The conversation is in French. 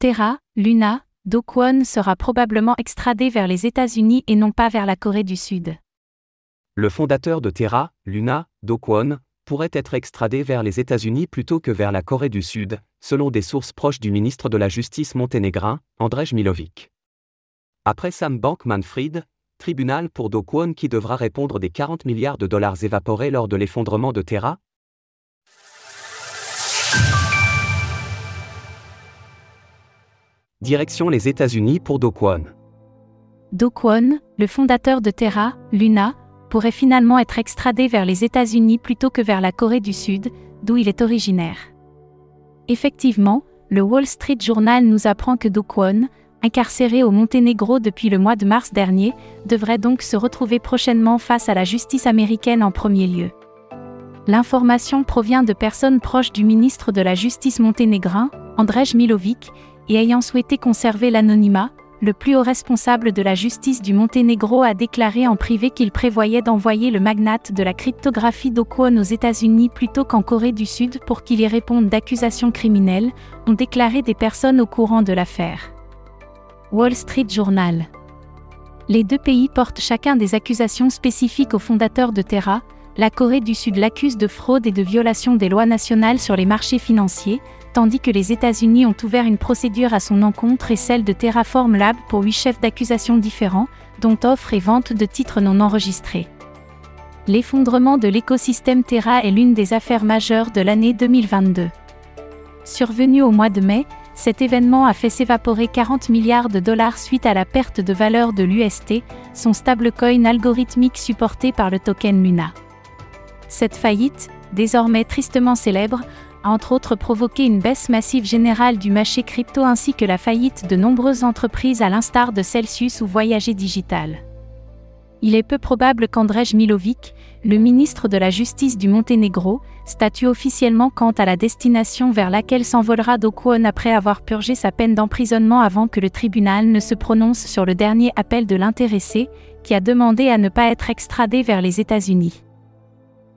Terra, Luna, Do Kwon sera probablement extradé vers les États-Unis et non pas vers la Corée du Sud. Le fondateur de Terra, Luna, Do Kwon, pourrait être extradé vers les États-Unis plutôt que vers la Corée du Sud, selon des sources proches du ministre de la Justice monténégrin, Andrej Milovic. Après Sam Bankman-Fried, tribunal pour Do Kwon qui devra répondre des 40 milliards de dollars évaporés lors de l'effondrement de Terra Direction les États-Unis pour Do Kwon. Le fondateur de Terra, Luna, pourrait finalement être extradé vers les États-Unis plutôt que vers la Corée du Sud, d'où il est originaire. Effectivement, le Wall Street Journal nous apprend que Do incarcéré au Monténégro depuis le mois de mars dernier, devrait donc se retrouver prochainement face à la justice américaine en premier lieu. L'information provient de personnes proches du ministre de la Justice monténégrin, Andrej Milovic, et ayant souhaité conserver l'anonymat, le plus haut responsable de la justice du Monténégro a déclaré en privé qu'il prévoyait d'envoyer le magnate de la cryptographie d'Okwon aux États-Unis plutôt qu'en Corée du Sud pour qu'il y réponde d'accusations criminelles, ont déclaré des personnes au courant de l'affaire. Wall Street Journal. Les deux pays portent chacun des accusations spécifiques au fondateur de Terra, la Corée du Sud l'accuse de fraude et de violation des lois nationales sur les marchés financiers, tandis que les États-Unis ont ouvert une procédure à son encontre et celle de Terraform Lab pour huit chefs d'accusation différents, dont offre et vente de titres non enregistrés. L'effondrement de l'écosystème Terra est l'une des affaires majeures de l'année 2022. Survenu au mois de mai, cet événement a fait s'évaporer 40 milliards de dollars suite à la perte de valeur de l'UST, son stablecoin algorithmique supporté par le token Luna. Cette faillite, désormais tristement célèbre, a entre autres provoqué une baisse massive générale du marché crypto ainsi que la faillite de nombreuses entreprises à l'instar de Celsius ou Voyager Digital. Il est peu probable qu'Andrej Milovic, le ministre de la Justice du Monténégro, statue officiellement quant à la destination vers laquelle s'envolera Do Kwon après avoir purgé sa peine d'emprisonnement avant que le tribunal ne se prononce sur le dernier appel de l'intéressé, qui a demandé à ne pas être extradé vers les États-Unis.